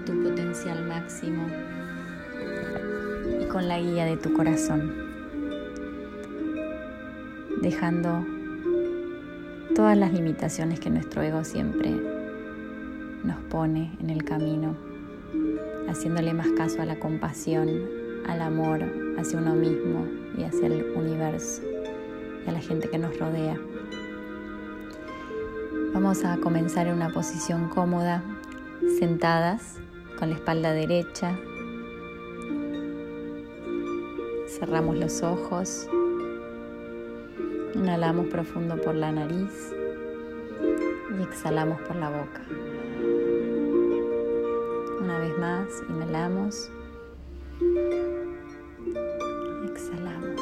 tu potencial máximo y con la guía de tu corazón, dejando todas las limitaciones que nuestro ego siempre nos pone en el camino, haciéndole más caso a la compasión, al amor hacia uno mismo y hacia el universo y a la gente que nos rodea. Vamos a comenzar en una posición cómoda, sentadas, con la espalda derecha. Cerramos los ojos. Inhalamos profundo por la nariz y exhalamos por la boca. Una vez más, inhalamos. Exhalamos.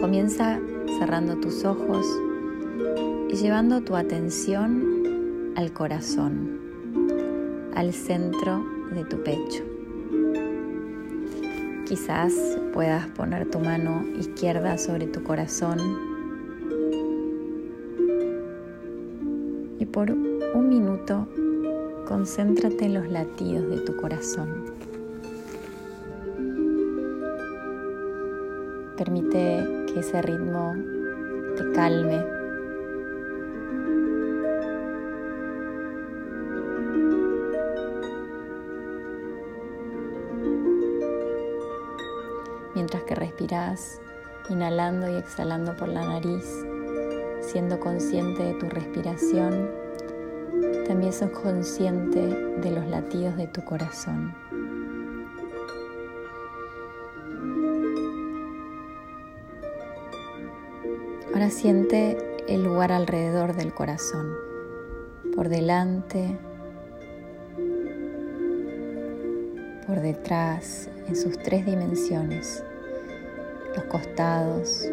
Comienza cerrando tus ojos y llevando tu atención al corazón, al centro de tu pecho. Quizás puedas poner tu mano izquierda sobre tu corazón y por un minuto concéntrate en los latidos de tu corazón. Permite que ese ritmo te calme mientras que respiras, inhalando y exhalando por la nariz, siendo consciente de tu respiración, también sos consciente de los latidos de tu corazón. Ahora siente el lugar alrededor del corazón, por delante, por detrás, en sus tres dimensiones, los costados,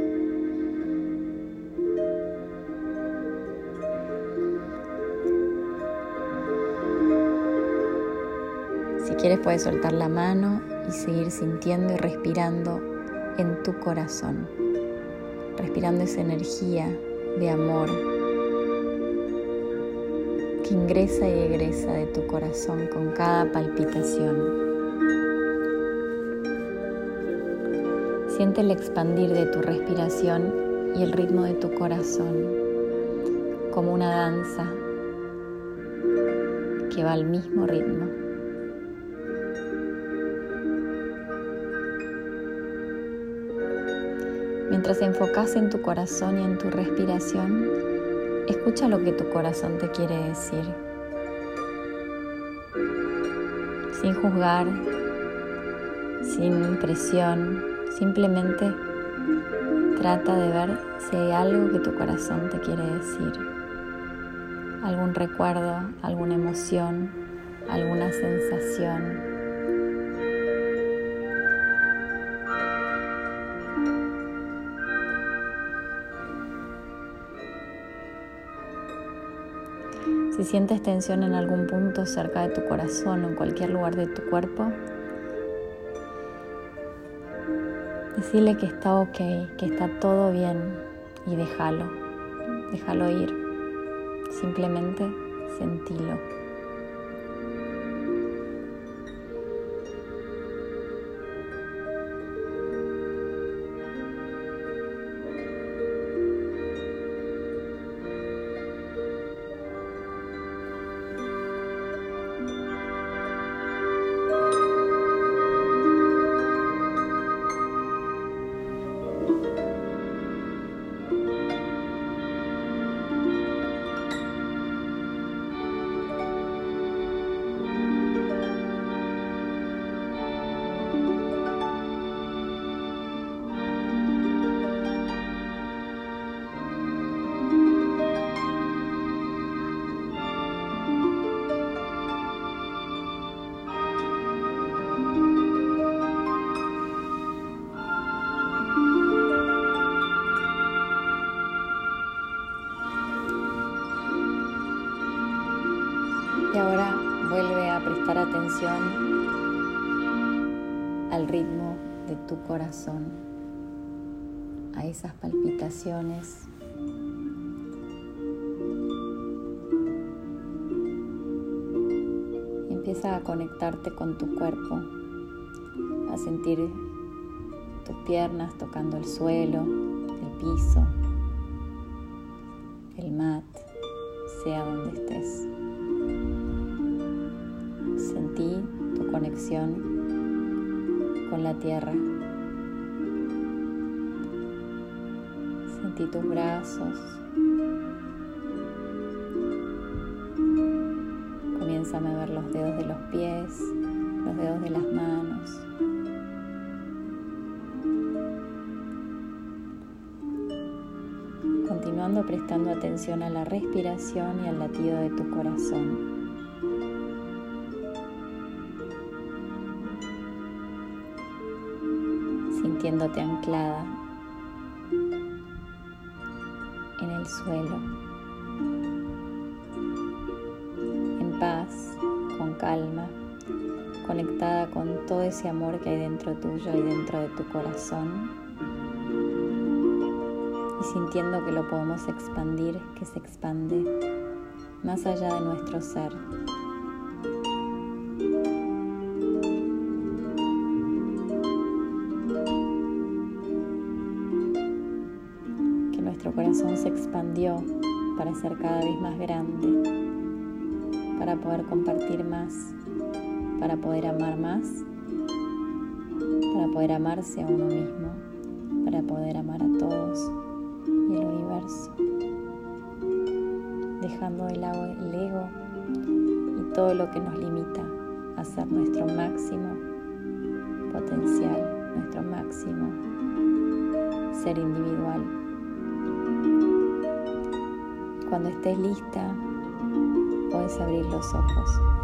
Si quieres puedes soltar la mano y seguir sintiendo y respirando en tu corazón, respirando esa energía de amor que ingresa y egresa de tu corazón con cada palpitación. Siente el expandir de tu respiración y el ritmo de tu corazón como una danza que va al mismo ritmo. Mientras enfocas en tu corazón y en tu respiración, escucha lo que tu corazón te quiere decir. Sin juzgar, sin presión, Simplemente trata de ver si hay algo que tu corazón te quiere decir. Algún recuerdo, alguna emoción, alguna sensación. Si sientes tensión en algún punto cerca de tu corazón o en cualquier lugar de tu cuerpo, Decirle que está ok, que está todo bien y déjalo, déjalo ir. Simplemente sentilo. Y ahora vuelve a prestar atención al ritmo de tu corazón, a esas palpitaciones. Empieza a conectarte con tu cuerpo, a sentir tus piernas tocando el suelo, el piso, el mat, sea donde estés. Sentí tu conexión con la tierra. Sentí tus brazos. Comienza a mover los dedos de los pies, los dedos de las manos. Continuando prestando atención a la respiración y al latido de tu corazón. Sintiéndote anclada en el suelo, en paz, con calma, conectada con todo ese amor que hay dentro tuyo y dentro de tu corazón y sintiendo que lo podemos expandir, que se expande más allá de nuestro ser. Corazón se expandió para ser cada vez más grande, para poder compartir más, para poder amar más, para poder amarse a uno mismo, para poder amar a todos y el universo, dejando de lado el ego y todo lo que nos limita a ser nuestro máximo potencial, nuestro máximo ser individual. Cuando estés lista, puedes abrir los ojos.